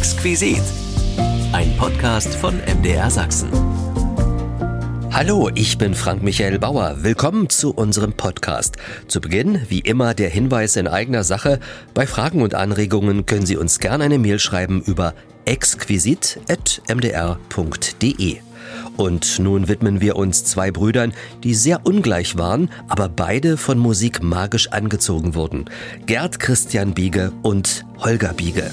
Exquisit. Ein Podcast von MDR Sachsen. Hallo, ich bin Frank Michael Bauer. Willkommen zu unserem Podcast. Zu Beginn, wie immer, der Hinweis in eigener Sache. Bei Fragen und Anregungen können Sie uns gerne eine Mail schreiben über exquisit.mdr.de. Und nun widmen wir uns zwei Brüdern, die sehr ungleich waren, aber beide von Musik magisch angezogen wurden. Gerd Christian Biege und Holger Biege.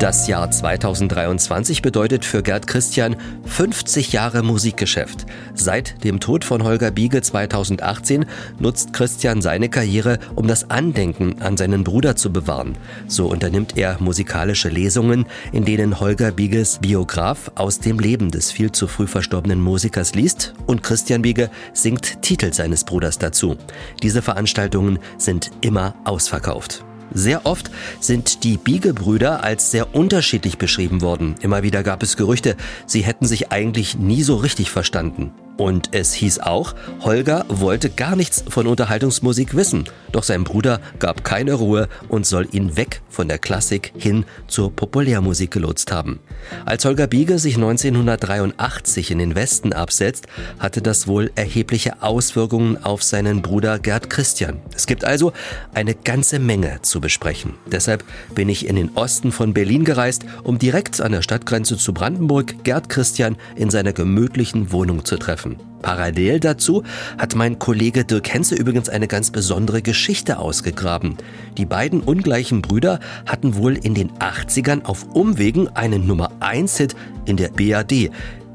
Das Jahr 2023 bedeutet für Gerd Christian 50 Jahre Musikgeschäft. Seit dem Tod von Holger Biege 2018 nutzt Christian seine Karriere, um das Andenken an seinen Bruder zu bewahren. So unternimmt er musikalische Lesungen, in denen Holger Bieges Biograf aus dem Leben des viel zu früh verstorbenen Musikers liest und Christian Biege singt Titel seines Bruders dazu. Diese Veranstaltungen sind immer ausverkauft. Sehr oft sind die Biegebrüder als sehr unterschiedlich beschrieben worden. Immer wieder gab es Gerüchte, sie hätten sich eigentlich nie so richtig verstanden. Und es hieß auch, Holger wollte gar nichts von Unterhaltungsmusik wissen. Doch sein Bruder gab keine Ruhe und soll ihn weg von der Klassik hin zur Populärmusik gelotst haben. Als Holger Biege sich 1983 in den Westen absetzt, hatte das wohl erhebliche Auswirkungen auf seinen Bruder Gerd Christian. Es gibt also eine ganze Menge zu besprechen. Deshalb bin ich in den Osten von Berlin gereist, um direkt an der Stadtgrenze zu Brandenburg Gerd Christian in seiner gemütlichen Wohnung zu treffen. Parallel dazu hat mein Kollege Dirk Henze übrigens eine ganz besondere Geschichte ausgegraben. Die beiden ungleichen Brüder hatten wohl in den 80ern auf Umwegen einen Nummer 1 Hit in der BAD.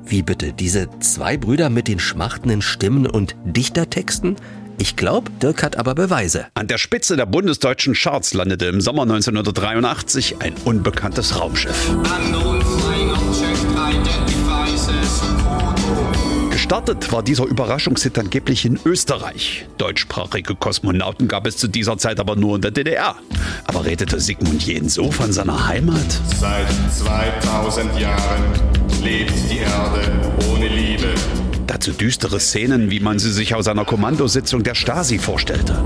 Wie bitte, diese zwei Brüder mit den schmachtenden Stimmen und Dichtertexten? Ich glaube, Dirk hat aber Beweise. An der Spitze der bundesdeutschen Charts landete im Sommer 1983 ein unbekanntes Raumschiff. Gestartet war dieser Überraschungshit angeblich in Österreich. Deutschsprachige Kosmonauten gab es zu dieser Zeit aber nur in der DDR. Aber redete Sigmund Jähn so von seiner Heimat? Seit 2000 Jahren lebt die Erde ohne Liebe. Dazu düstere Szenen, wie man sie sich aus einer Kommandositzung der Stasi vorstellte.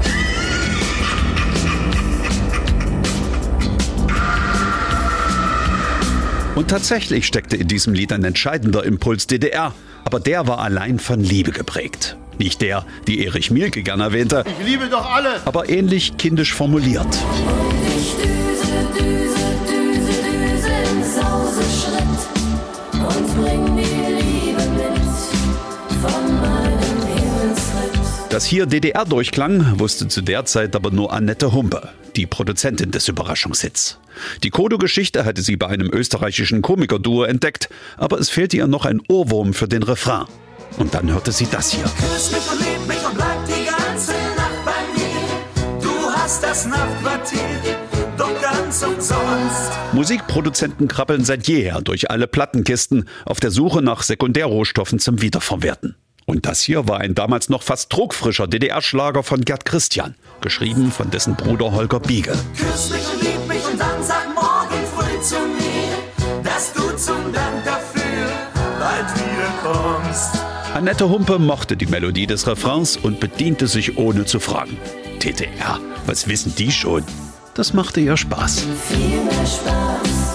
Und tatsächlich steckte in diesem Lied ein entscheidender Impuls DDR, aber der war allein von Liebe geprägt. Nicht der, die Erich Mielke gern erwähnte, Ich liebe doch alle. aber ähnlich kindisch formuliert. Ich düse, düse, düse, Dass hier DDR durchklang, wusste zu der Zeit aber nur Annette Humpe, die Produzentin des Überraschungshits. Die Kodo-Geschichte hatte sie bei einem österreichischen Komikerduo entdeckt, aber es fehlte ihr noch ein Ohrwurm für den Refrain. Und dann hörte sie das hier. Küss mich und lieb mich und bleib die ganze Nacht bei mir. Du hast das Nachtquartier, doch ganz umsonst. Musikproduzenten krabbeln seit jeher durch alle Plattenkisten auf der Suche nach Sekundärrohstoffen zum Wiederverwerten. Und das hier war ein damals noch fast druckfrischer DDR-Schlager von Gerd Christian, geschrieben von dessen Bruder Holger Biege. Küss mich und lieb mich und dann sag morgen früh zu mir, dass du zum Dank dafür bald wiederkommst. Annette Humpe mochte die Melodie des Refrains und bediente sich ohne zu fragen. TTR, was wissen die schon? Das machte ihr Spaß. Viel mehr Spaß.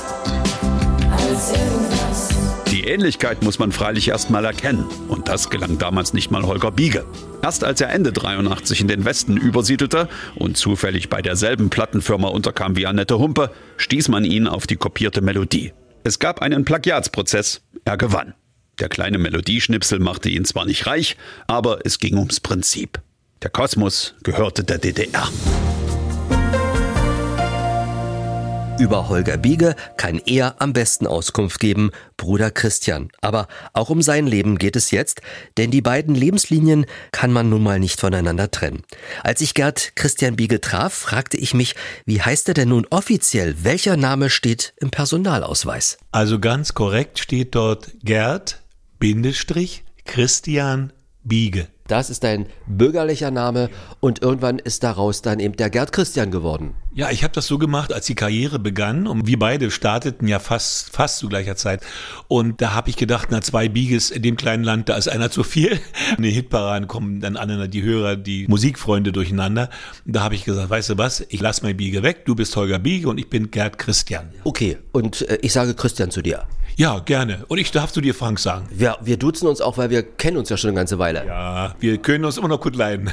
Die Ähnlichkeit muss man freilich erst mal erkennen. Und das gelang damals nicht mal Holger Biege. Erst als er Ende 83 in den Westen übersiedelte und zufällig bei derselben Plattenfirma unterkam wie Annette Humpe, stieß man ihn auf die kopierte Melodie. Es gab einen Plagiatsprozess. Er gewann. Der kleine Melodieschnipsel machte ihn zwar nicht reich, aber es ging ums Prinzip. Der Kosmos gehörte der DDR. Über Holger Biege kann er am besten Auskunft geben, Bruder Christian. Aber auch um sein Leben geht es jetzt, denn die beiden Lebenslinien kann man nun mal nicht voneinander trennen. Als ich Gerd Christian Biege traf, fragte ich mich, wie heißt er denn nun offiziell? Welcher Name steht im Personalausweis? Also ganz korrekt steht dort Gerd Christian Biege. Das ist dein bürgerlicher Name und irgendwann ist daraus dann eben der Gerd Christian geworden. Ja, ich habe das so gemacht, als die Karriere begann und wir beide starteten ja fast fast zu gleicher Zeit und da habe ich gedacht, na zwei Bieges in dem kleinen Land, da ist einer zu viel. In den Hitparaden kommen dann alle die Hörer, die Musikfreunde durcheinander. Da habe ich gesagt, weißt du was, ich lass mein Biege weg, du bist Holger Biege und ich bin Gerd Christian. Okay, und äh, ich sage Christian zu dir. Ja, gerne. Und ich darf zu dir Frank sagen. Wir, wir duzen uns auch, weil wir kennen uns ja schon eine ganze Weile. Ja, wir können uns immer noch gut leiden.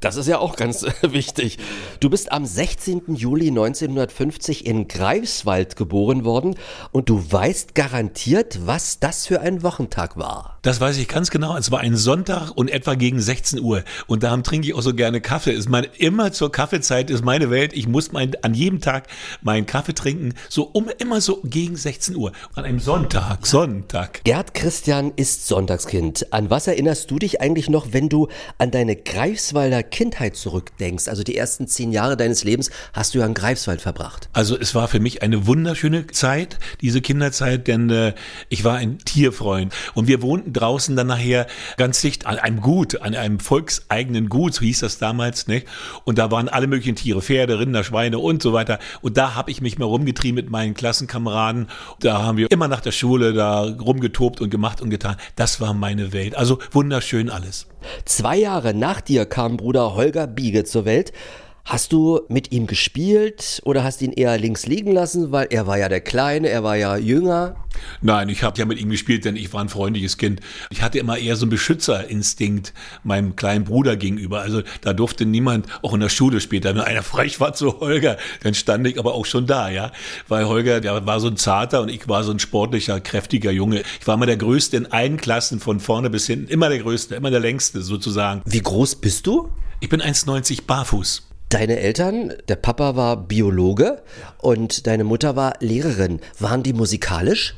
Das ist ja auch ganz äh, wichtig. Du bist am 16. Juli 1950 in Greifswald geboren worden und du weißt garantiert, was das für ein Wochentag war. Das weiß ich ganz genau. Es war ein Sonntag und etwa gegen 16 Uhr. Und darum trinke ich auch so gerne Kaffee. Ist mein, immer zur Kaffeezeit ist meine Welt. Ich muss mein, an jedem Tag meinen Kaffee trinken. So um, immer so gegen 16 Uhr. An einem Sonntag. Sonntag. Gerd Christian ist Sonntagskind. An was erinnerst du dich eigentlich noch, wenn du an deine Greifswalder Kindheit zurückdenkst? Also die ersten zehn Jahre deines Lebens hast du ja in Greifswald verbracht. Also es war für mich eine wunderschöne Zeit, diese Kinderzeit, denn äh, ich war ein Tierfreund und wir wohnten draußen dann nachher ganz dicht an einem Gut, an einem volkseigenen Gut, so hieß das damals, ne? Und da waren alle möglichen Tiere, Pferde, Rinder, Schweine und so weiter. Und da habe ich mich mal rumgetrieben mit meinen Klassenkameraden. Da haben wir immer nach der Schule da rumgetobt und gemacht und getan. Das war meine Welt. Also wunderschön alles. Zwei Jahre nach dir kam Bruder Holger Biege zur Welt. Hast du mit ihm gespielt oder hast ihn eher links liegen lassen, weil er war ja der Kleine, er war ja jünger? Nein, ich habe ja mit ihm gespielt, denn ich war ein freundliches Kind. Ich hatte immer eher so einen Beschützerinstinkt meinem kleinen Bruder gegenüber. Also da durfte niemand, auch in der Schule später, wenn einer frech war zu Holger, dann stand ich aber auch schon da, ja. Weil Holger, der war so ein zarter und ich war so ein sportlicher, kräftiger Junge. Ich war immer der Größte in allen Klassen, von vorne bis hinten. Immer der Größte, immer der Längste sozusagen. Wie groß bist du? Ich bin 1,90 barfuß. Deine Eltern, der Papa war Biologe und deine Mutter war Lehrerin. Waren die musikalisch?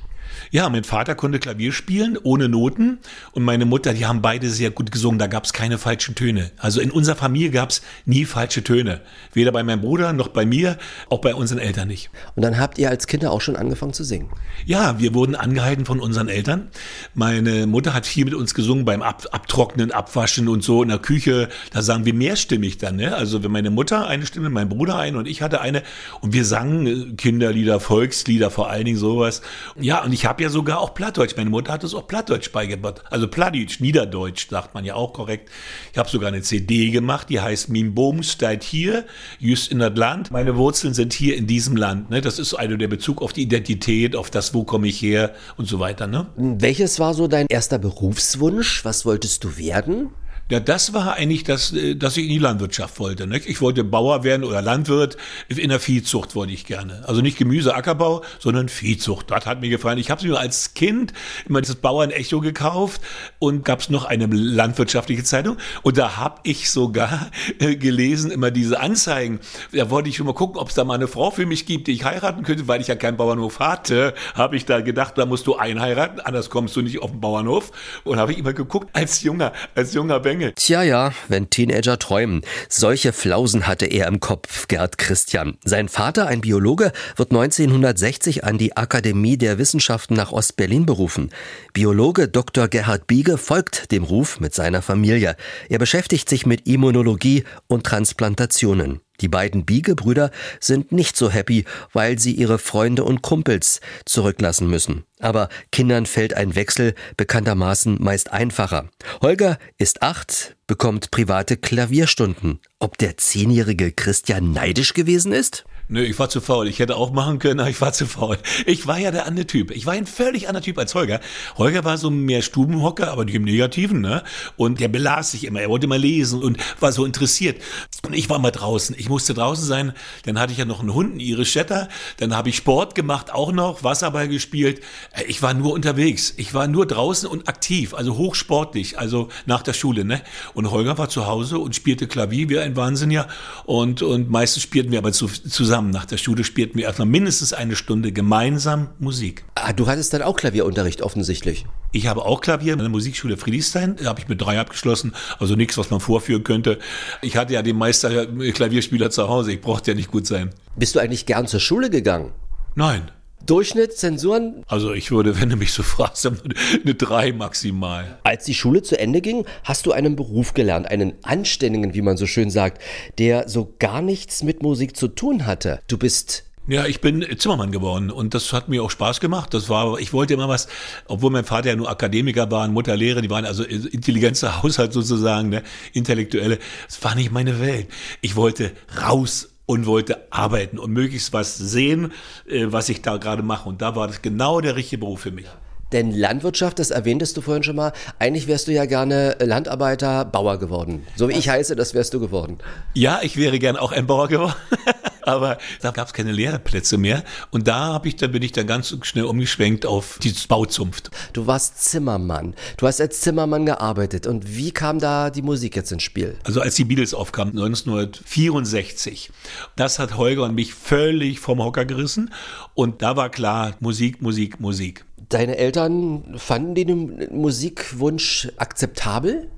Ja, mein Vater konnte Klavier spielen, ohne Noten. Und meine Mutter, die haben beide sehr gut gesungen. Da gab es keine falschen Töne. Also in unserer Familie gab es nie falsche Töne. Weder bei meinem Bruder noch bei mir, auch bei unseren Eltern nicht. Und dann habt ihr als Kinder auch schon angefangen zu singen. Ja, wir wurden angehalten von unseren Eltern. Meine Mutter hat viel mit uns gesungen beim Ab Abtrocknen, Abwaschen und so in der Küche. Da sagen wir mehrstimmig dann. Ne? Also wenn meine Mutter eine Stimme, mein Bruder eine und ich hatte eine. Und wir sangen Kinderlieder, Volkslieder, vor allen Dingen sowas. Ja, und ich habe ja sogar auch Plattdeutsch. Meine Mutter hat es auch Plattdeutsch beigebracht. Also Plattdeutsch, Niederdeutsch, sagt man ja auch korrekt. Ich habe sogar eine CD gemacht, die heißt Min Boom steht hier, just in das Land. Meine Wurzeln sind hier in diesem Land. Ne? Das ist also der Bezug auf die Identität, auf das, wo komme ich her und so weiter. Ne? Welches war so dein erster Berufswunsch? Was wolltest du werden? Ja, das war eigentlich das, äh, dass ich in die Landwirtschaft wollte. Ne? Ich wollte Bauer werden oder Landwirt. In der Viehzucht wollte ich gerne. Also nicht Gemüse, Ackerbau, sondern Viehzucht. Das hat mir gefallen. Ich habe mir als Kind immer dieses Bauern-Echo gekauft und gab es noch eine landwirtschaftliche Zeitung. Und da habe ich sogar äh, gelesen, immer diese Anzeigen. Da wollte ich schon mal gucken, ob es da mal eine Frau für mich gibt, die ich heiraten könnte, weil ich ja keinen Bauernhof hatte. Habe ich da gedacht, da musst du einheiraten, anders kommst du nicht auf den Bauernhof. Und habe ich immer geguckt, als junger, als junger Bengel. Tja, ja, wenn Teenager träumen. Solche Flausen hatte er im Kopf, Gerd Christian. Sein Vater, ein Biologe, wird 1960 an die Akademie der Wissenschaften nach Ostberlin berufen. Biologe Dr. Gerhard Biege folgt dem Ruf mit seiner Familie. Er beschäftigt sich mit Immunologie und Transplantationen. Die beiden Biege-Brüder sind nicht so happy, weil sie ihre Freunde und Kumpels zurücklassen müssen. Aber Kindern fällt ein Wechsel bekanntermaßen meist einfacher. Holger ist acht, bekommt private Klavierstunden. Ob der zehnjährige Christian neidisch gewesen ist? Nö, ich war zu faul. Ich hätte auch machen können, aber ich war zu faul. Ich war ja der andere Typ. Ich war ein völlig anderer Typ als Holger. Holger war so mehr Stubenhocker, aber nicht im Negativen, ne? Und der belas sich immer. Er wollte immer lesen und war so interessiert. Und ich war mal draußen. Ich musste draußen sein. Dann hatte ich ja noch einen Hund, einen Irish Setter. Dann habe ich Sport gemacht, auch noch, Wasserball gespielt. Äh, Ich war nur unterwegs. Ich war nur draußen und aktiv, also hochsportlich, also nach der Schule, ne? Und Holger war zu Hause und spielte Klavier wie ein Wahnsinniger. Und, und meistens spielten wir aber zu, zusammen. Nach der Schule spielten wir erstmal mindestens eine Stunde gemeinsam Musik. Ah, du hattest dann auch Klavierunterricht offensichtlich. Ich habe auch Klavier in der Musikschule Friedrichshain, da habe ich mit drei abgeschlossen, also nichts, was man vorführen könnte. Ich hatte ja den Meister Klavierspieler zu Hause, ich brauchte ja nicht gut sein. Bist du eigentlich gern zur Schule gegangen? Nein, Durchschnitt, Zensuren? Also ich würde, wenn du mich so fragst, eine 3 maximal. Als die Schule zu Ende ging, hast du einen Beruf gelernt, einen anständigen, wie man so schön sagt, der so gar nichts mit Musik zu tun hatte. Du bist Ja, ich bin Zimmermann geworden und das hat mir auch Spaß gemacht. Das war, ich wollte immer was, obwohl mein Vater ja nur Akademiker war und Mutter Lehrer, die waren also intelligenter Haushalt sozusagen, ne, intellektuelle. Das war nicht meine Welt. Ich wollte raus und wollte arbeiten und möglichst was sehen, äh, was ich da gerade mache. Und da war das genau der richtige Beruf für mich. Denn Landwirtschaft, das erwähntest du vorhin schon mal, eigentlich wärst du ja gerne Landarbeiter, Bauer geworden. So wie ich heiße, das wärst du geworden. Ja, ich wäre gern auch ein Bauer geworden. Aber da gab es keine Lehrplätze mehr. Und da hab ich, da bin ich dann ganz schnell umgeschwenkt auf die Bauzunft. Du warst Zimmermann. Du hast als Zimmermann gearbeitet. Und wie kam da die Musik jetzt ins Spiel? Also als die Beatles aufkamen, 1964, das hat Holger und mich völlig vom Hocker gerissen. Und da war klar, Musik, Musik, Musik. Deine Eltern fanden den Musikwunsch akzeptabel?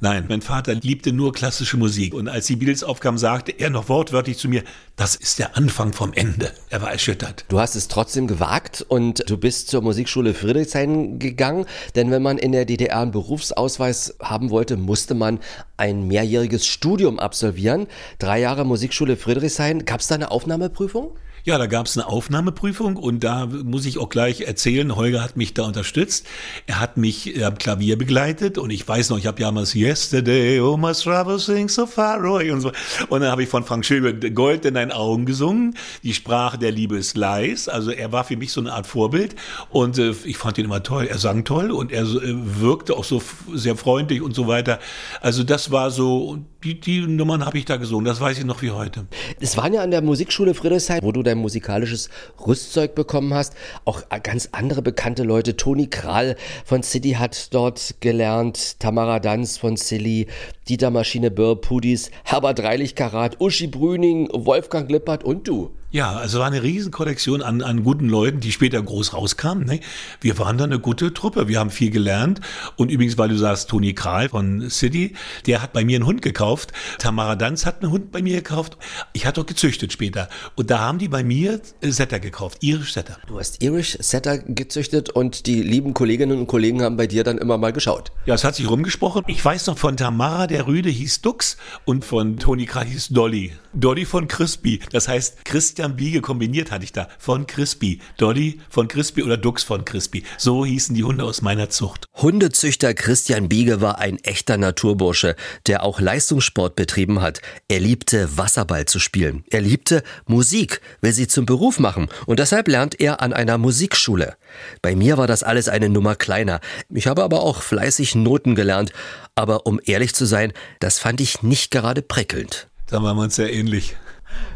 Nein, mein Vater liebte nur klassische Musik. Und als die Beatles aufkamen, sagte er noch wortwörtlich zu mir, das ist der Anfang vom Ende. Er war erschüttert. Du hast es trotzdem gewagt und du bist zur Musikschule Friedrichshain gegangen, denn wenn man in der DDR einen Berufsausweis haben wollte, musste man ein mehrjähriges Studium absolvieren. Drei Jahre Musikschule Friedrichshain. Gab es da eine Aufnahmeprüfung? Ja, da gab es eine Aufnahmeprüfung und da muss ich auch gleich erzählen, Holger hat mich da unterstützt. Er hat mich am Klavier begleitet und ich weiß noch, ich habe damals Yesterday, oh my trouble sing so far away und so. Und dann habe ich von Frank Schilbe Gold in deinen Augen gesungen. Die Sprache der Liebe ist leis. Also er war für mich so eine Art Vorbild und äh, ich fand ihn immer toll. Er sang toll und er äh, wirkte auch so sehr freundlich und so weiter. Also das war so, die, die Nummern habe ich da gesungen, das weiß ich noch wie heute. Es waren ja an der Musikschule Friedrichshain, wo du dein musikalisches Rüstzeug bekommen hast, auch ganz andere bekannte Leute. Toni Kral von City hat dort gelernt, Tamara Danz von Silly, Dieter Maschine Birr, Pudis, Herbert Reilich-Karat, Uschi Brüning, Wolfgang Lippert und du. Ja, also war eine riesen Kollektion an, an guten Leuten, die später groß rauskamen. Ne? Wir waren da eine gute Truppe, wir haben viel gelernt. Und übrigens, weil du sagst, Toni Kral von City, der hat bei mir einen Hund gekauft. Tamara Danz hat einen Hund bei mir gekauft. Ich hatte auch gezüchtet später. Und da haben die bei mir Setter gekauft, Irish Setter. Du hast Irish Setter gezüchtet und die lieben Kolleginnen und Kollegen haben bei dir dann immer mal geschaut. Ja, es hat sich rumgesprochen. Ich weiß noch, von Tamara der Rüde hieß Dux und von Toni Kral hieß Dolly. Dolly von Crispy. Das heißt, Christian Biege kombiniert hatte ich da. Von Crispy. Dolly von Crispy oder Dux von Crispy. So hießen die Hunde aus meiner Zucht. Hundezüchter Christian Biege war ein echter Naturbursche, der auch Leistungssport betrieben hat. Er liebte Wasserball zu spielen. Er liebte Musik, will sie zum Beruf machen und deshalb lernt er an einer Musikschule. Bei mir war das alles eine Nummer kleiner. Ich habe aber auch fleißig Noten gelernt, aber um ehrlich zu sein, das fand ich nicht gerade prickelnd. Da waren wir uns sehr ähnlich.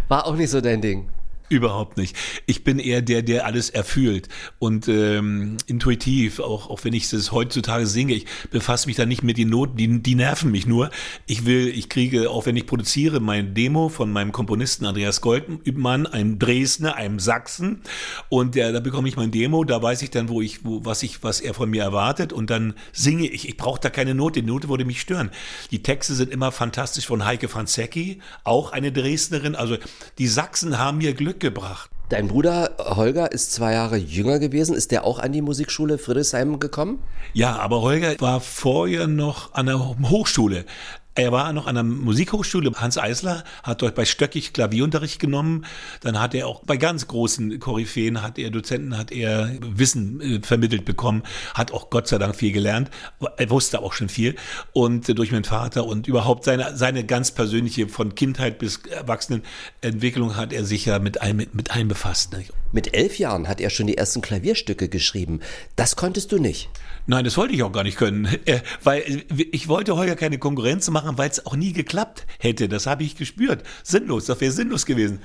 War auch nicht so dein Ding. Überhaupt nicht. Ich bin eher der, der alles erfühlt und ähm, intuitiv, auch, auch wenn ich das heutzutage singe, ich befasse mich da nicht mit den Noten, die, die nerven mich nur. Ich will, ich kriege, auch wenn ich produziere, mein Demo von meinem Komponisten Andreas Goldmann, einem Dresdner, einem Sachsen und der, da bekomme ich mein Demo, da weiß ich dann, wo ich, wo, was ich, was er von mir erwartet und dann singe ich. Ich brauche da keine Note, die Note würde mich stören. Die Texte sind immer fantastisch von Heike Franzecki, auch eine Dresdnerin. Also die Sachsen haben mir Glück gebracht. Dein Bruder Holger ist zwei Jahre jünger gewesen. Ist der auch an die Musikschule Friedrichshain gekommen? Ja, aber Holger war vorher noch an der Hochschule. Er war noch an der Musikhochschule. Hans Eisler hat dort bei Stöckig Klavierunterricht genommen. Dann hat er auch bei ganz großen Koryphäen, hat er Dozenten, hat er Wissen äh, vermittelt bekommen, hat auch Gott sei Dank viel gelernt. Er wusste auch schon viel. Und äh, durch meinen Vater und überhaupt seine, seine ganz persönliche, von Kindheit bis Erwachsenenentwicklung hat er sich ja mit allem, mit, mit befasst. Ne? Mit elf Jahren hat er schon die ersten Klavierstücke geschrieben. Das konntest du nicht. Nein, das wollte ich auch gar nicht können, äh, weil ich wollte Holger keine Konkurrenz machen, weil es auch nie geklappt hätte. Das habe ich gespürt. Sinnlos, das wäre sinnlos gewesen.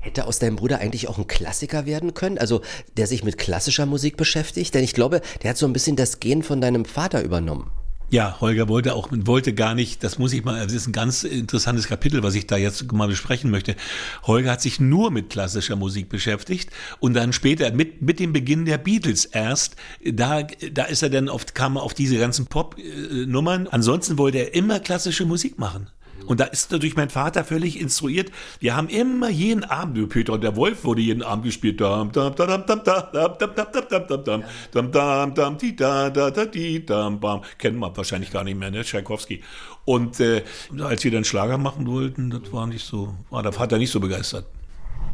Hätte aus deinem Bruder eigentlich auch ein Klassiker werden können? Also, der sich mit klassischer Musik beschäftigt? Denn ich glaube, der hat so ein bisschen das Gen von deinem Vater übernommen. Ja, Holger wollte auch, wollte gar nicht, das muss ich mal, das ist ein ganz interessantes Kapitel, was ich da jetzt mal besprechen möchte. Holger hat sich nur mit klassischer Musik beschäftigt und dann später mit, mit dem Beginn der Beatles erst, da, da ist er dann oft, kam er auf diese ganzen Pop-Nummern. Ansonsten wollte er immer klassische Musik machen. Und da ist natürlich mein Vater völlig instruiert. Wir haben immer jeden Abend, Peter und der Wolf wurde jeden Abend gespielt. Kennen wir wahrscheinlich gar nicht mehr, ne? Tchaikovsky. Und äh, als wir dann Schlager machen wollten, das war nicht so, war der Vater nicht so begeistert.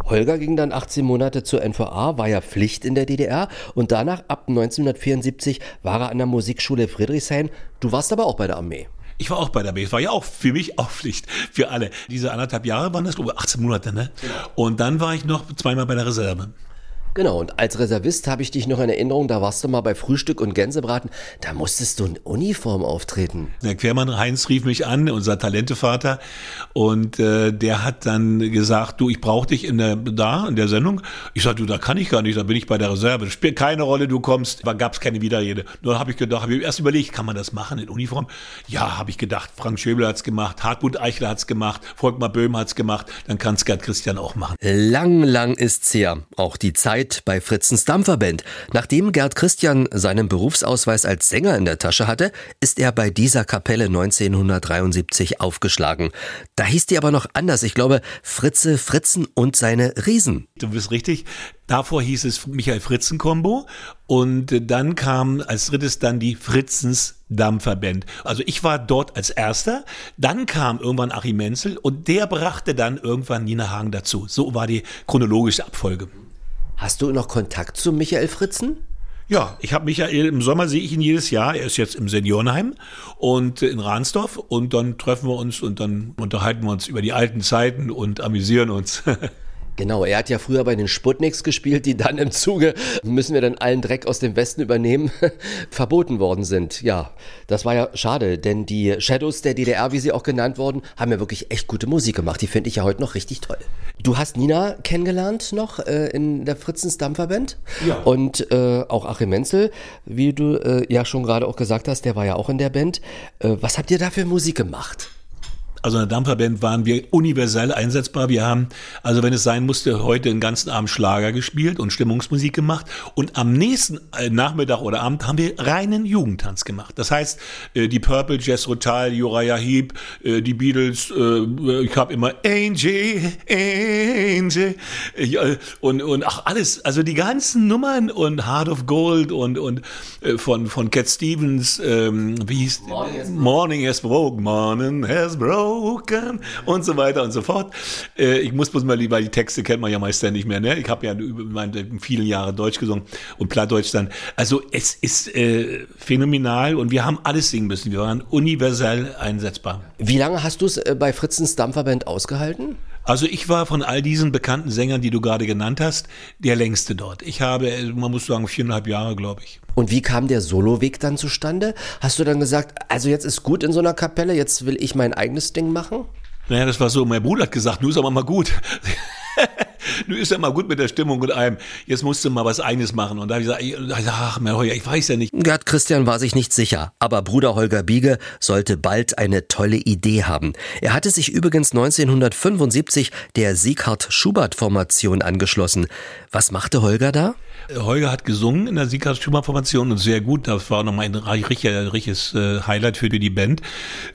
Holger ging dann 18 Monate zur NVA, war ja Pflicht in der DDR und danach ab 1974 war er an der Musikschule Friedrichshain. Du warst aber auch bei der Armee. Ich war auch bei der. Es war ja auch für mich auch Pflicht. Für alle. Diese anderthalb Jahre waren das, glaube ich, 18 Monate, ne? Und dann war ich noch zweimal bei der Reserve. Genau, und als Reservist habe ich dich noch in Erinnerung, da warst du mal bei Frühstück und Gänsebraten, da musstest du in Uniform auftreten. Der Quermann Heinz rief mich an, unser Talentevater, und äh, der hat dann gesagt, du, ich brauche dich in der, da, in der Sendung. Ich sagte, du, da kann ich gar nicht, da bin ich bei der Reserve. Das spielt keine Rolle, du kommst. Da gab es keine Widerrede. Nur habe ich gedacht, habe ich erst überlegt, kann man das machen in Uniform? Ja, habe ich gedacht, Frank Schöbel hat's gemacht, Hartmut Eichler hat's gemacht, Volkmar Böhm hat's gemacht, dann kann es Gerd Christian auch machen. Lang, lang ist's her. Auch die Zeit bei Fritzens Dampferband. Nachdem Gerd Christian seinen Berufsausweis als Sänger in der Tasche hatte, ist er bei dieser Kapelle 1973 aufgeschlagen. Da hieß die aber noch anders. Ich glaube, Fritze, Fritzen und seine Riesen. Du bist richtig. Davor hieß es Michael Fritzen Combo und dann kam als drittes dann die Fritzens Dampferband. Also ich war dort als erster, dann kam irgendwann Achim Menzel und der brachte dann irgendwann Nina Hagen dazu. So war die chronologische Abfolge. Hast du noch Kontakt zu Michael Fritzen? Ja, ich habe Michael, im Sommer sehe ich ihn jedes Jahr. Er ist jetzt im Seniorenheim und in Ransdorf und dann treffen wir uns und dann unterhalten wir uns über die alten Zeiten und amüsieren uns. Genau, er hat ja früher bei den Sputniks gespielt, die dann im Zuge, müssen wir dann allen Dreck aus dem Westen übernehmen, verboten worden sind. Ja, das war ja schade, denn die Shadows der DDR, wie sie auch genannt wurden, haben ja wirklich echt gute Musik gemacht. Die finde ich ja heute noch richtig toll. Du hast Nina kennengelernt noch äh, in der Fritzens Dampferband. Ja. Und äh, auch Achim Menzel, wie du äh, ja schon gerade auch gesagt hast, der war ja auch in der Band. Äh, was habt ihr da für Musik gemacht? Also in der Dampferband waren wir universell einsetzbar. Wir haben, also wenn es sein musste, heute den ganzen Abend Schlager gespielt und Stimmungsmusik gemacht. Und am nächsten äh, Nachmittag oder Abend haben wir reinen Jugendtanz gemacht. Das heißt, äh, die Purple, Jess Rotal, Uriah Heep, äh, die Beatles, ich habe immer Angel, Angel ja, und, und ach alles, also die ganzen Nummern und Heart of Gold und, und von, von Cat Stevens, ähm, wie hieß Morning has broken, Morning has broken und so weiter und so fort. Äh, ich muss bloß mal lieber, die Texte kennt man ja meist ja nicht mehr, ne? Ich habe ja über meine vielen Jahre Deutsch gesungen und Plattdeutsch dann. Also es ist äh, phänomenal und wir haben alles singen müssen. Wir waren universell einsetzbar. Wie lange hast du es äh, bei Fritzens Dampferband ausgehalten? Also ich war von all diesen bekannten Sängern, die du gerade genannt hast, der längste dort. Ich habe, man muss sagen, viereinhalb Jahre, glaube ich. Und wie kam der Soloweg dann zustande? Hast du dann gesagt, also jetzt ist gut in so einer Kapelle, jetzt will ich mein eigenes Ding machen? Naja, das war so, mein Bruder hat gesagt, nun ist aber mal gut. nun ist ja mal gut mit der Stimmung und allem. Jetzt musst du mal was eigenes machen. Und da habe ich gesagt, ach, mein Heuer, ich weiß ja nicht. Gerd Christian war sich nicht sicher, aber Bruder Holger Biege sollte bald eine tolle Idee haben. Er hatte sich übrigens 1975 der Sieghard-Schubert-Formation angeschlossen. Was machte Holger da? Holger hat gesungen in der Sieghard Schumann Formation und sehr gut. Das war nochmal ein richtiges, richtiges äh, Highlight für die Band.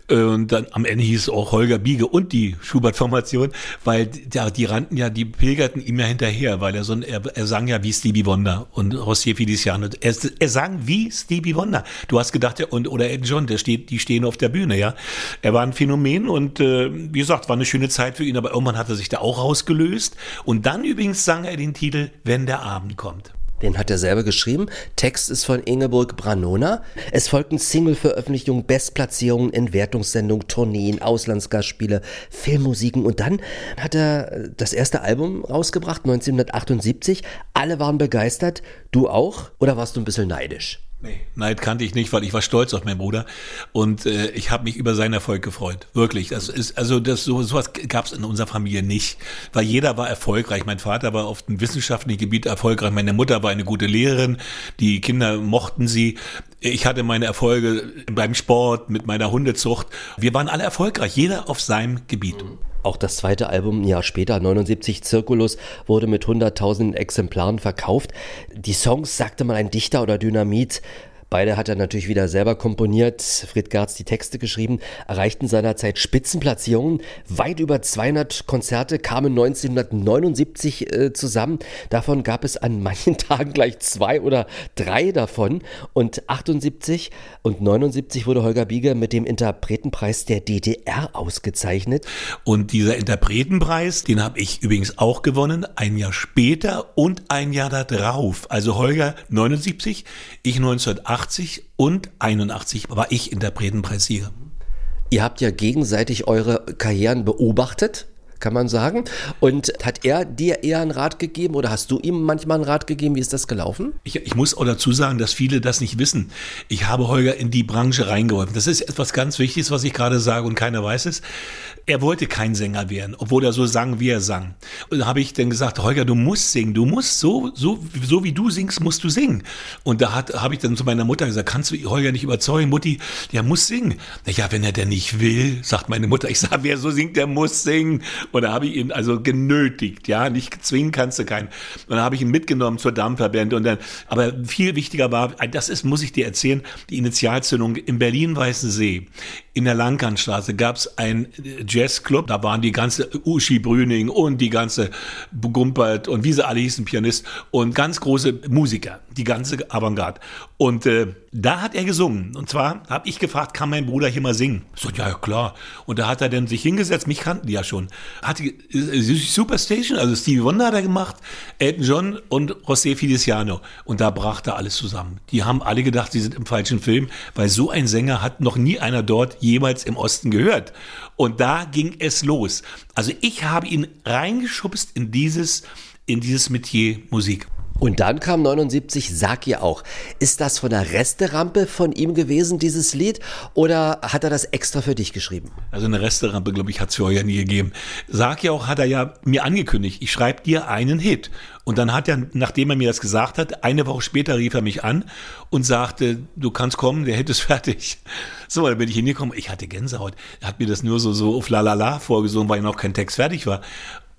Äh, Und dann am Ende hieß es auch Holger Biege und die Schubert Formation, weil die, die rannten ja, die pilgerten ihm ja hinterher, weil er so ein, er, er sang ja wie Stevie Wonder und Rossier Feliciano. Er, er sang wie Stevie Wonder. Du hast gedacht, der, und, oder Ed John, der steht, die stehen auf der Bühne, ja. Er war ein Phänomen und äh, wie gesagt, war eine schöne Zeit für ihn, aber irgendwann hat er sich da auch rausgelöst. Und dann übrigens sang er den Titel Wenn der Abend kommt. Den hat er selber geschrieben. Text ist von Ingeborg Branona. Es folgten Single-Veröffentlichungen, Bestplatzierungen in Wertungssendungen, Tourneen, Auslandsgastspiele, Filmmusiken und dann hat er äh, das erste Album rausgebracht, 1978. Alle waren begeistert. Du auch? Oder warst du ein bisschen neidisch? Nee, Neid kannte ich nicht, weil ich war stolz auf meinen Bruder und äh, ich habe mich über seinen Erfolg gefreut. Wirklich, das ist also das so sowas gab es in unserer Familie nicht, weil jeder war erfolgreich. Mein Vater war auf dem wissenschaftlichen Gebiet erfolgreich, meine Mutter war eine gute Lehrerin, die Kinder mochten sie. Ich hatte meine Erfolge beim Sport mit meiner Hundezucht. Wir waren alle erfolgreich, jeder auf seinem Gebiet. Auch das zweite Album, ein Jahr später, 79 Circulus, wurde mit hunderttausenden Exemplaren verkauft. Die Songs, sagte mal ein Dichter oder Dynamit, Beide hat er natürlich wieder selber komponiert, Fred Gerz die Texte geschrieben, erreichten seinerzeit Spitzenplatzierungen. Weit über 200 Konzerte kamen 1979 äh, zusammen. Davon gab es an manchen Tagen gleich zwei oder drei davon. Und 78 und 79 wurde Holger Bieger mit dem Interpretenpreis der DDR ausgezeichnet. Und dieser Interpretenpreis, den habe ich übrigens auch gewonnen, ein Jahr später und ein Jahr darauf. Also Holger 79, ich 1980 und 81 war ich Interpretenpreissieger. Ihr habt ja gegenseitig eure Karrieren beobachtet, kann man sagen. Und hat er dir eher einen Rat gegeben oder hast du ihm manchmal einen Rat gegeben? Wie ist das gelaufen? Ich, ich muss auch dazu sagen, dass viele das nicht wissen. Ich habe Holger in die Branche reingeholfen. Das ist etwas ganz Wichtiges, was ich gerade sage und keiner weiß es. Er wollte kein Sänger werden, obwohl er so sang, wie er sang. Und da habe ich dann gesagt, Holger, du musst singen, du musst so, so, so wie du singst, musst du singen. Und da habe ich dann zu meiner Mutter gesagt, kannst du Holger nicht überzeugen, Mutti, der muss singen. Na ja, wenn er denn nicht will, sagt meine Mutter, ich sage, wer so singt, der muss singen. Und da habe ich ihn also genötigt, ja, nicht zwingen kannst du keinen. Und dann habe ich ihn mitgenommen zur Dampferband und dann, aber viel wichtiger war, das ist, muss ich dir erzählen, die Initialzündung im Berlin-Weißensee. In der Langkantstraße gab es ein Jazzclub, da waren die ganze Uschi Brüning und die ganze Gumpert und wie sie alle hießen, Pianist und ganz große Musiker, die ganze Avantgarde. Und äh, da hat er gesungen. Und zwar habe ich gefragt, kann mein Bruder hier mal singen? So, ja, klar. Und da hat er dann sich hingesetzt, mich kannten die ja schon. Hat die äh, Superstation, also Stevie Wonder hat er gemacht, Elton John und José Feliciano. Und da brach da alles zusammen. Die haben alle gedacht, sie sind im falschen Film, weil so ein Sänger hat noch nie einer dort jemals im Osten gehört. Und da ging es los. Also ich habe ihn reingeschubst in dieses, in dieses Metier Musik. Und dann kam 79, sag ihr auch. Ist das von der Resterampe von ihm gewesen, dieses Lied? Oder hat er das extra für dich geschrieben? Also eine Resterampe, glaube ich, hat es für euch nie gegeben. Sag ja auch, hat er ja mir angekündigt, ich schreibe dir einen Hit. Und dann hat er, nachdem er mir das gesagt hat, eine Woche später rief er mich an und sagte, du kannst kommen, der Hit ist fertig. So, dann bin ich hingekommen, ich hatte Gänsehaut. Er hat mir das nur so, so auf la la la vorgesungen, weil noch kein Text fertig war.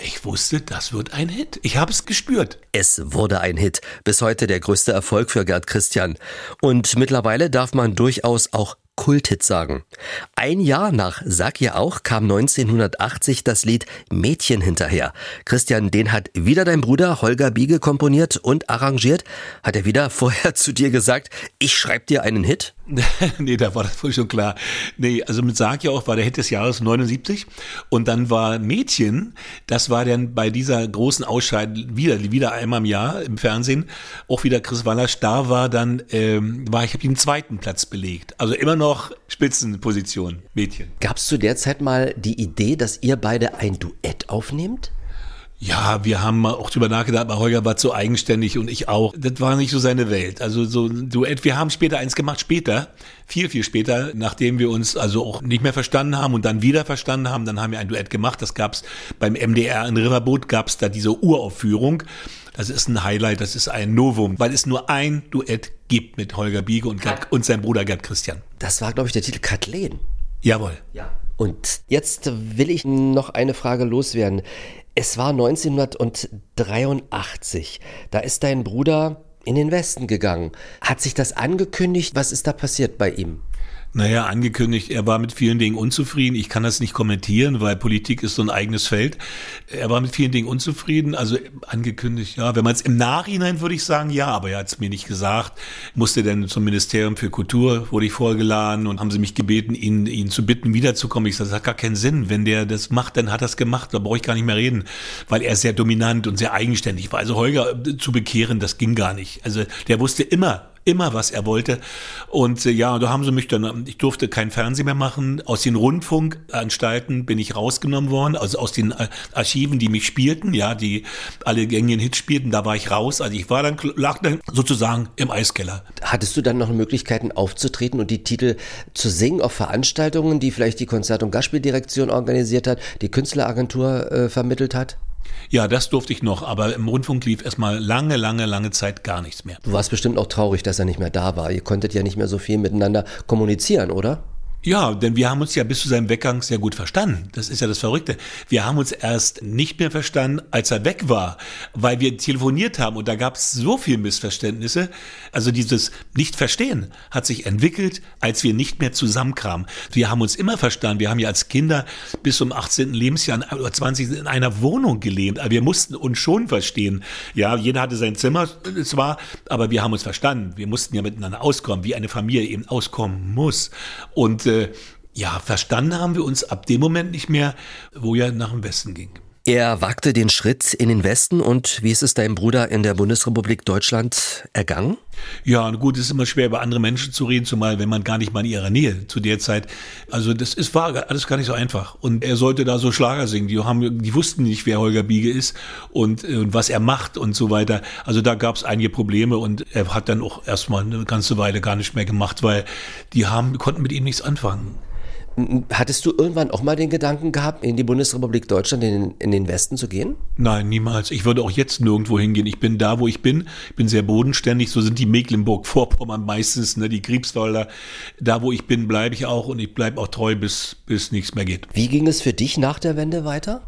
Ich wusste, das wird ein Hit. Ich habe es gespürt. Es wurde ein Hit. Bis heute der größte Erfolg für Gerd Christian. Und mittlerweile darf man durchaus auch Kulthit sagen. Ein Jahr nach Sag ihr auch kam 1980 das Lied Mädchen hinterher. Christian, den hat wieder dein Bruder Holger Biege komponiert und arrangiert. Hat er wieder vorher zu dir gesagt, ich schreib dir einen Hit? nee, da war das wohl schon klar. Nee, also mit Sag ja auch war der Hit des Jahres 79 und dann war Mädchen, das war dann bei dieser großen Ausscheidung wieder, wieder einmal im Jahr im Fernsehen, auch wieder Chris Wallasch, da war dann, ähm, war ich habe den zweiten Platz belegt. Also immer noch Spitzenposition, Mädchen. Gab es zu der Zeit mal die Idee, dass ihr beide ein Duett aufnehmt? Ja, wir haben mal auch drüber nachgedacht, aber Holger war zu eigenständig und ich auch. Das war nicht so seine Welt. Also so ein Duett. Wir haben später eins gemacht, später, viel, viel später, nachdem wir uns also auch nicht mehr verstanden haben und dann wieder verstanden haben, dann haben wir ein Duett gemacht. Das gab's beim MDR in Riverboot, gab's da diese Uraufführung. Das ist ein Highlight, das ist ein Novum, weil es nur ein Duett gibt mit Holger Biege und, Gerd, und seinem Bruder Gerd Christian. Das war, glaube ich, der Titel Kathleen. Jawohl. Ja. Und jetzt will ich noch eine Frage loswerden. Es war 1983. Da ist dein Bruder in den Westen gegangen. Hat sich das angekündigt? Was ist da passiert bei ihm? Naja, angekündigt, er war mit vielen Dingen unzufrieden. Ich kann das nicht kommentieren, weil Politik ist so ein eigenes Feld. Er war mit vielen Dingen unzufrieden. Also angekündigt, ja. Wenn man es im Nachhinein würde ich sagen, ja, aber er hat es mir nicht gesagt. Musste dann zum Ministerium für Kultur, wurde ich vorgeladen und haben sie mich gebeten, ihn, ihn zu bitten, wiederzukommen. Ich sage, das hat gar keinen Sinn. Wenn der das macht, dann hat er es gemacht. Da brauche ich gar nicht mehr reden, weil er sehr dominant und sehr eigenständig war. Also Holger äh, zu bekehren, das ging gar nicht. Also der wusste immer, immer, was er wollte. Und äh, ja, da haben sie mich dann, ich durfte kein Fernsehen mehr machen. Aus den Rundfunkanstalten bin ich rausgenommen worden, also aus den äh, Archiven, die mich spielten, ja, die alle gängigen Hits spielten, da war ich raus. Also ich war dann, lag dann sozusagen im Eiskeller. Hattest du dann noch Möglichkeiten aufzutreten und die Titel zu singen auf Veranstaltungen, die vielleicht die Konzert- und Gastspieldirektion organisiert hat, die Künstleragentur äh, vermittelt hat? Ja, das durfte ich noch, aber im Rundfunk lief erstmal lange, lange, lange Zeit gar nichts mehr. Du warst bestimmt auch traurig, dass er nicht mehr da war. Ihr konntet ja nicht mehr so viel miteinander kommunizieren, oder? Ja, denn wir haben uns ja bis zu seinem Weggang sehr gut verstanden. Das ist ja das Verrückte. Wir haben uns erst nicht mehr verstanden, als er weg war, weil wir telefoniert haben und da gab es so viel Missverständnisse. Also dieses Nicht-Verstehen hat sich entwickelt, als wir nicht mehr zusammenkamen. Wir haben uns immer verstanden. Wir haben ja als Kinder bis zum 18. Lebensjahr oder 20. in einer Wohnung gelebt. Aber wir mussten uns schon verstehen. Ja, jeder hatte sein Zimmer zwar, aber wir haben uns verstanden. Wir mussten ja miteinander auskommen, wie eine Familie eben auskommen muss. Und äh, ja, verstanden haben wir uns ab dem Moment nicht mehr, wo er nach dem Westen ging. Er wagte den Schritt in den Westen und wie ist es deinem Bruder in der Bundesrepublik Deutschland ergangen? Ja, gut, es ist immer schwer, über andere Menschen zu reden, zumal wenn man gar nicht mal in ihrer Nähe zu der Zeit. Also das ist war alles gar nicht so einfach. Und er sollte da so Schlager singen. Die haben, die wussten nicht, wer Holger Biege ist und, und was er macht und so weiter. Also da gab es einige Probleme und er hat dann auch erstmal eine ganze Weile gar nicht mehr gemacht, weil die haben konnten mit ihm nichts anfangen. Hattest du irgendwann auch mal den Gedanken gehabt, in die Bundesrepublik Deutschland in, in, den Westen zu gehen? Nein, niemals. Ich würde auch jetzt nirgendwo hingehen. Ich bin da, wo ich bin. Ich bin sehr bodenständig. So sind die Mecklenburg-Vorpommern meistens, ne, die Griebswalder. Da, wo ich bin, bleibe ich auch und ich bleibe auch treu, bis, bis nichts mehr geht. Wie ging es für dich nach der Wende weiter?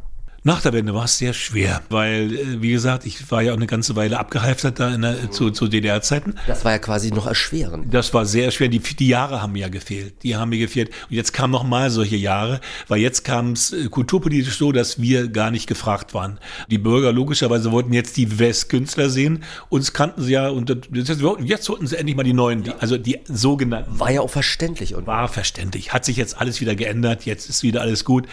Nach der Wende war es sehr schwer, weil, äh, wie gesagt, ich war ja auch eine ganze Weile abgehalftert da in der, zu, zu DDR-Zeiten. Das war ja quasi noch erschwerend. Das war sehr schwer. Die, die Jahre haben mir ja gefehlt. Die haben mir gefehlt. Und jetzt kamen noch mal solche Jahre, weil jetzt kam es äh, kulturpolitisch so, dass wir gar nicht gefragt waren. Die Bürger logischerweise wollten jetzt die Westkünstler sehen. Uns kannten sie ja und jetzt, wollten sie endlich mal die neuen, die, also die sogenannten. War ja auch verständlich. Und war verständlich. Hat sich jetzt alles wieder geändert. Jetzt ist wieder alles gut.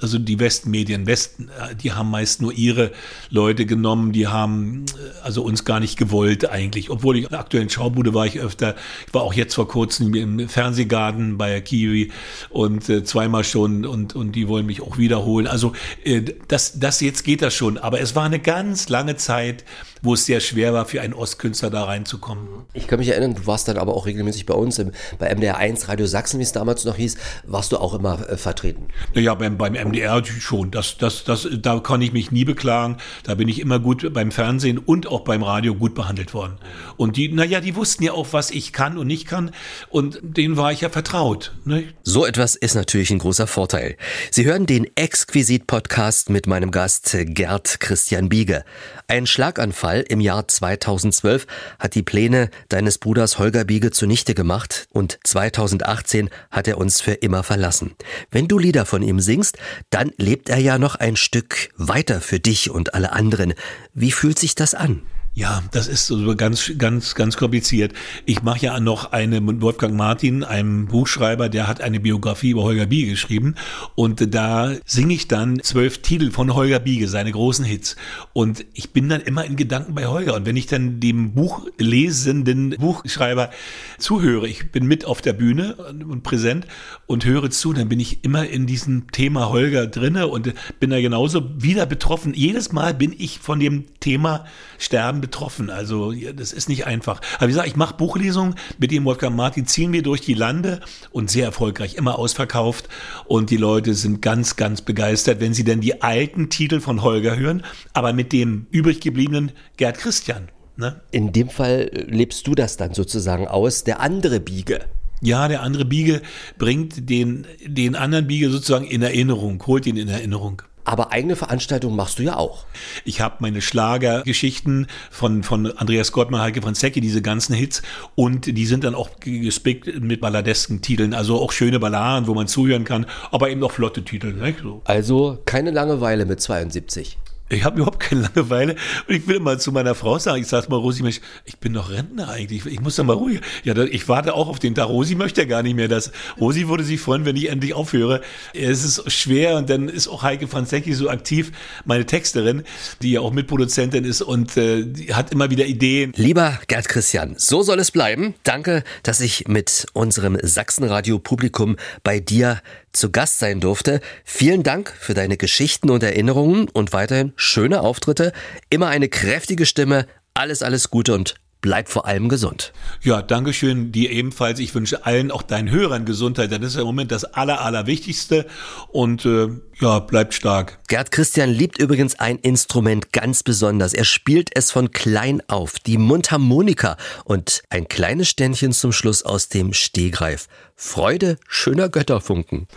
Also die Westmedien, Westen, die haben meist nur ihre Leute genommen, die haben äh, also uns gar nicht gewollt eigentlich. Obwohl ich in der aktuellen Schaubude war ich öfter, ich war auch jetzt vor kurzem im Fernsehgarten bei Kiwi und äh, zweimal schon und, und die wollen mich auch wiederholen. Also äh, das, das jetzt geht das schon, aber es war eine ganz lange Zeit, wo es sehr schwer war, für einen Ostkünstler da reinzukommen. Ich kann mich erinnern, du warst dann aber auch regelmäßig bei uns, im, bei MDR 1 Radio Sachsen, wie es damals noch hieß, warst du auch immer äh, vertreten. Naja, beim, beim MDR schon. Das, das, das, da kann ich mich nie beklagen. Da bin ich immer gut beim Fernsehen und auch beim Radio gut behandelt worden. Und die, naja, die wussten ja auch, was ich kann und nicht kann. Und denen war ich ja vertraut. Ne? So etwas ist natürlich ein großer Vorteil. Sie hören den Exquisit-Podcast mit meinem Gast Gerd Christian Biege. Ein Schlaganfall im Jahr 2012 hat die Pläne deines Bruders Holger Biege zunichte gemacht und 2018 hat er uns für immer verlassen. Wenn du Lieder von ihm singst, dann lebt er ja noch ein Stück weiter für dich und alle anderen. Wie fühlt sich das an? Ja, das ist so ganz, ganz, ganz kompliziert. Ich mache ja noch eine mit Wolfgang Martin, einem Buchschreiber, der hat eine Biografie über Holger Biege geschrieben und da singe ich dann zwölf Titel von Holger Biege, seine großen Hits. Und ich bin dann immer in Gedanken bei Holger. Und wenn ich dann dem Buchlesenden Buchschreiber zuhöre, ich bin mit auf der Bühne und präsent und höre zu, dann bin ich immer in diesem Thema Holger drinne und bin da genauso wieder betroffen. Jedes Mal bin ich von dem Thema Sterben betroffen. Also das ist nicht einfach. Aber wie gesagt, ich mache Buchlesungen mit dem Wolfgang Martin, ziehen wir durch die Lande und sehr erfolgreich, immer ausverkauft. Und die Leute sind ganz, ganz begeistert, wenn sie denn die alten Titel von Holger hören, aber mit dem übrig gebliebenen Gerd Christian. Ne? In dem Fall lebst du das dann sozusagen aus, der andere Biege. Ja, der andere Biege bringt den, den anderen Biege sozusagen in Erinnerung, holt ihn in Erinnerung. Aber eigene Veranstaltungen machst du ja auch. Ich habe meine Schlagergeschichten von, von Andreas Gottmann, Heike Franzecki, diese ganzen Hits. Und die sind dann auch gespickt mit balladesken Titeln. Also auch schöne Balladen, wo man zuhören kann. Aber eben auch flotte Titel. Ne? So. Also keine Langeweile mit 72. Ich habe überhaupt keine Langeweile und ich will mal zu meiner Frau sagen, ich sag mal, Rosi, Mensch, ich bin doch Rentner eigentlich, ich muss doch mal ruhig. Ja, ich warte auch auf den Tag. Rosi möchte ja gar nicht mehr das. Rosi würde sich freuen, wenn ich endlich aufhöre. Es ist schwer und dann ist auch Heike Franzecki so aktiv, meine Texterin, die ja auch Mitproduzentin ist und äh, die hat immer wieder Ideen. Lieber Gerd Christian, so soll es bleiben. Danke, dass ich mit unserem Sachsenradio-Publikum bei dir zu Gast sein durfte. Vielen Dank für deine Geschichten und Erinnerungen und weiterhin schöne Auftritte. Immer eine kräftige Stimme. Alles, alles Gute und bleib vor allem gesund. Ja, Dankeschön, dir ebenfalls. Ich wünsche allen, auch deinen Hörern Gesundheit. Das ist im Moment das Aller, Allerwichtigste. Und äh, ja, bleibt stark. Gerd Christian liebt übrigens ein Instrument ganz besonders. Er spielt es von klein auf, die Mundharmonika und ein kleines Ständchen zum Schluss aus dem Stehgreif. Freude schöner Götterfunken.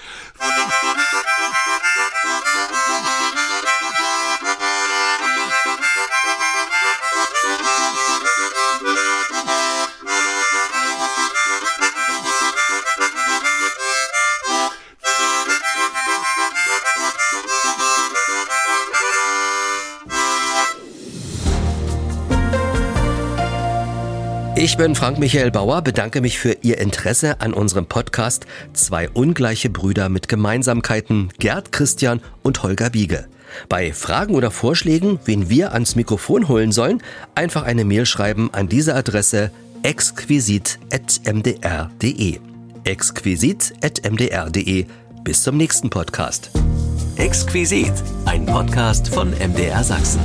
Ich bin Frank Michael Bauer, bedanke mich für Ihr Interesse an unserem Podcast Zwei ungleiche Brüder mit Gemeinsamkeiten, Gerd Christian und Holger Biege. Bei Fragen oder Vorschlägen, wen wir ans Mikrofon holen sollen, einfach eine Mail schreiben an diese Adresse exquisit.mdr.de. exquisit.mdr.de. Bis zum nächsten Podcast. Exquisit, ein Podcast von MDR Sachsen.